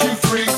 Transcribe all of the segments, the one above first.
you free.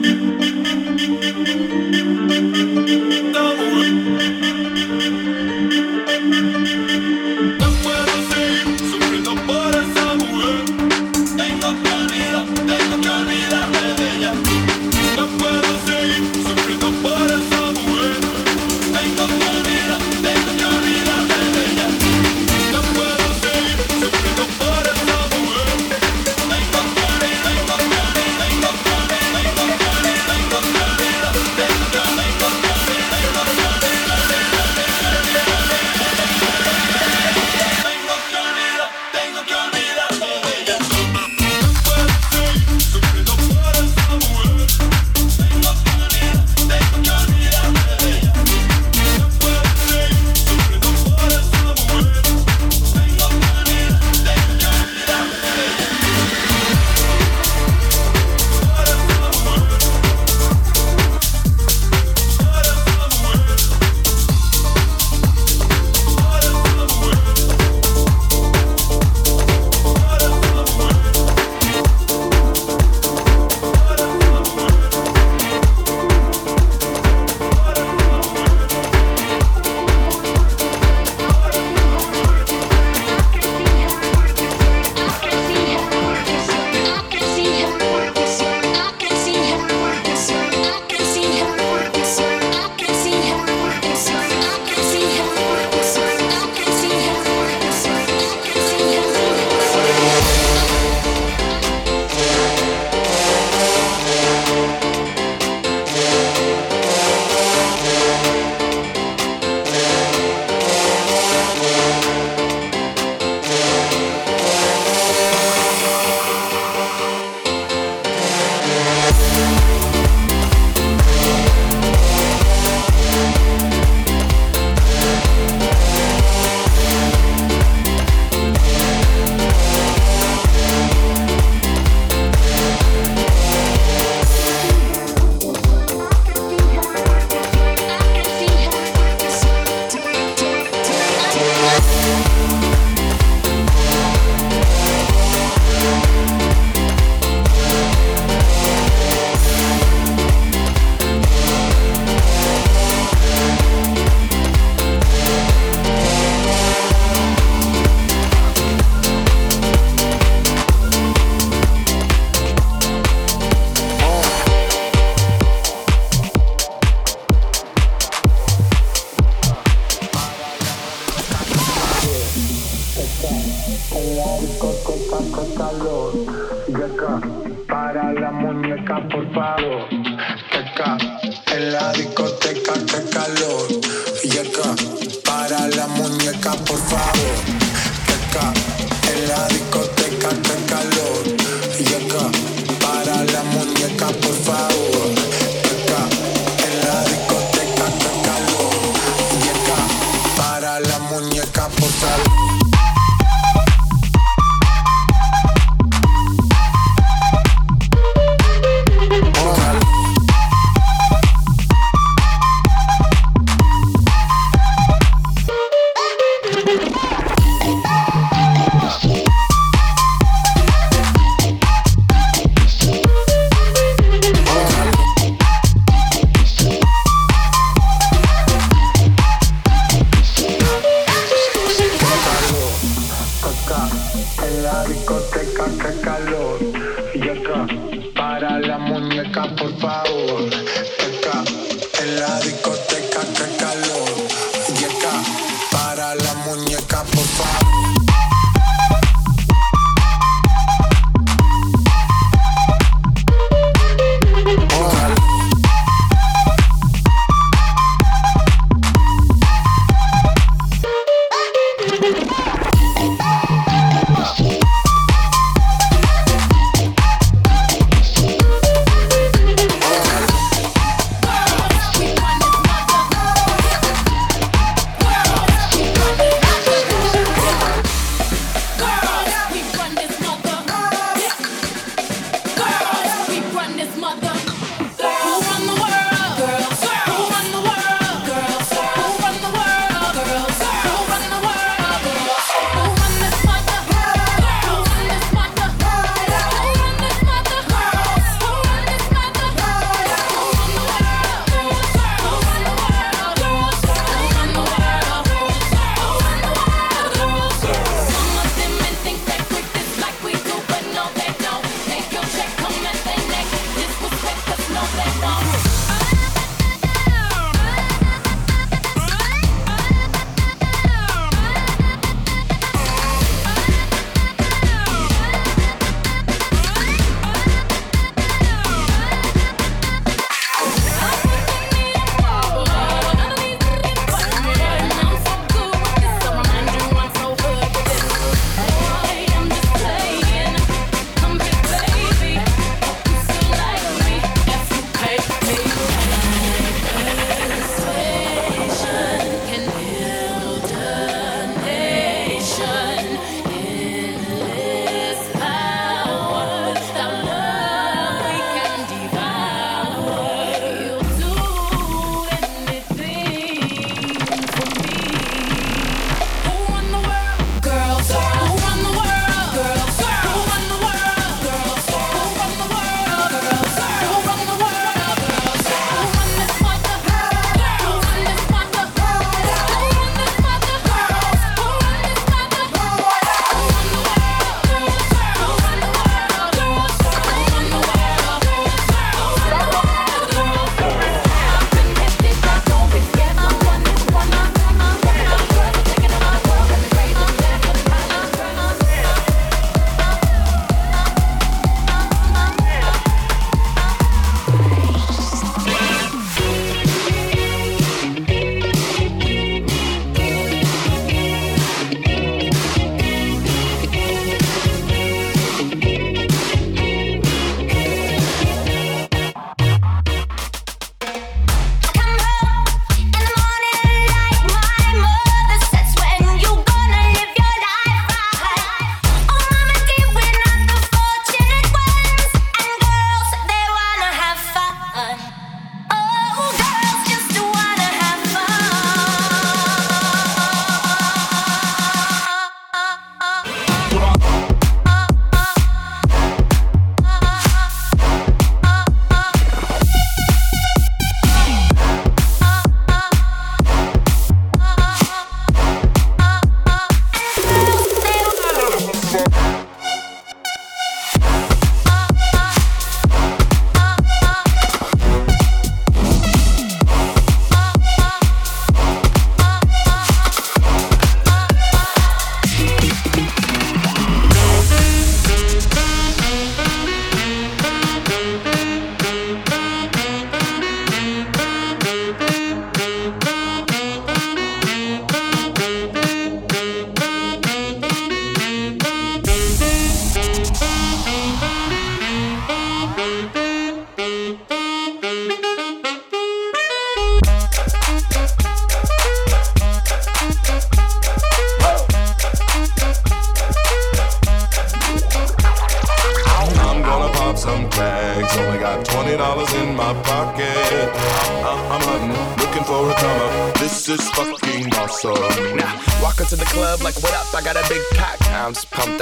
Thank you.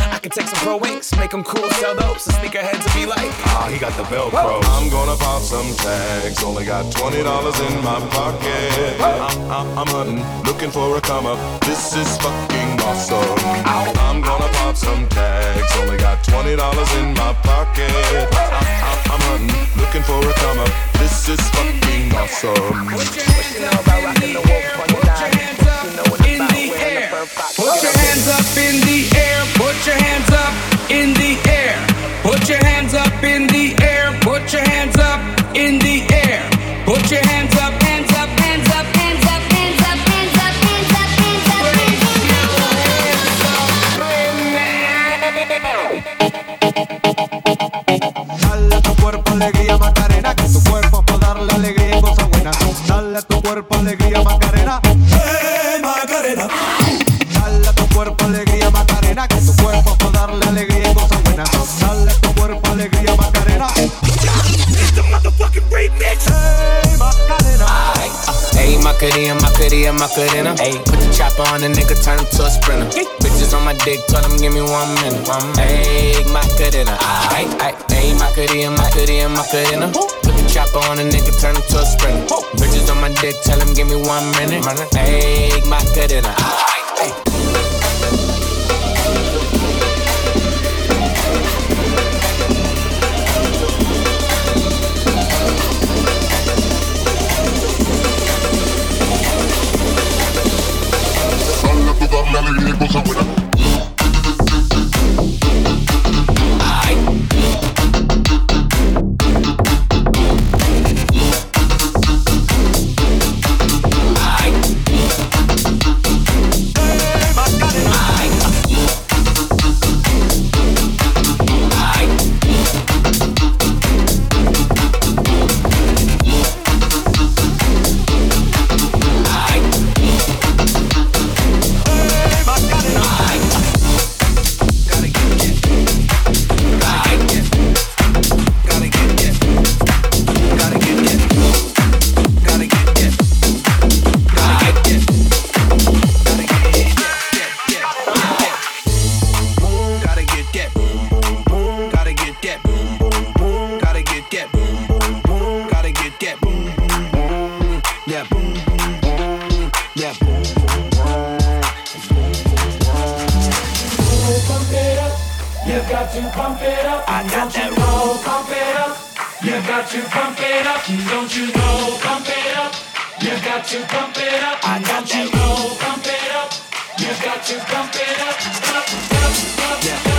I can take some pro wings, make them cool, sell those. The sneakerheads will be like, Ah, he got the Velcro. I'm gonna pop some tags. Only got twenty dollars in my pocket. I'm, I'm, I'm hunting, looking for a come up. This is fucking awesome. I'm gonna pop some tags. Only got twenty dollars in my pocket. I'm, I'm, I'm hunting, looking for a come up. This is fucking awesome. what you know about rocking the wolf on the dime? What you know about the fur fox? Put your hands up in the air. Macarena, Macarena. Hey, put the chopper on the nigga, turn him to a sprinter. Bitches on my dick, tell him give me one minute. One minute. Hey, Macarena. Ay, ay, hey, Macarena, Macarena, Macarena. Put the chopper on the nigga, turn him to a sprinter. Bitches on my dick, tell him give me one minute. Hey, Macarena. Ay, pump it up. Don't you know? Pump it up. You got to pump it up. I got you know? Pump it up. You got to pump it up. Up, up, up,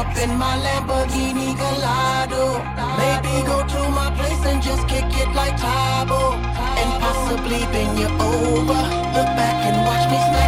up in my Lamborghini Gallardo. Maybe go to my place and just kick it like Tybo. And possibly bend you over. Look back and watch me smile.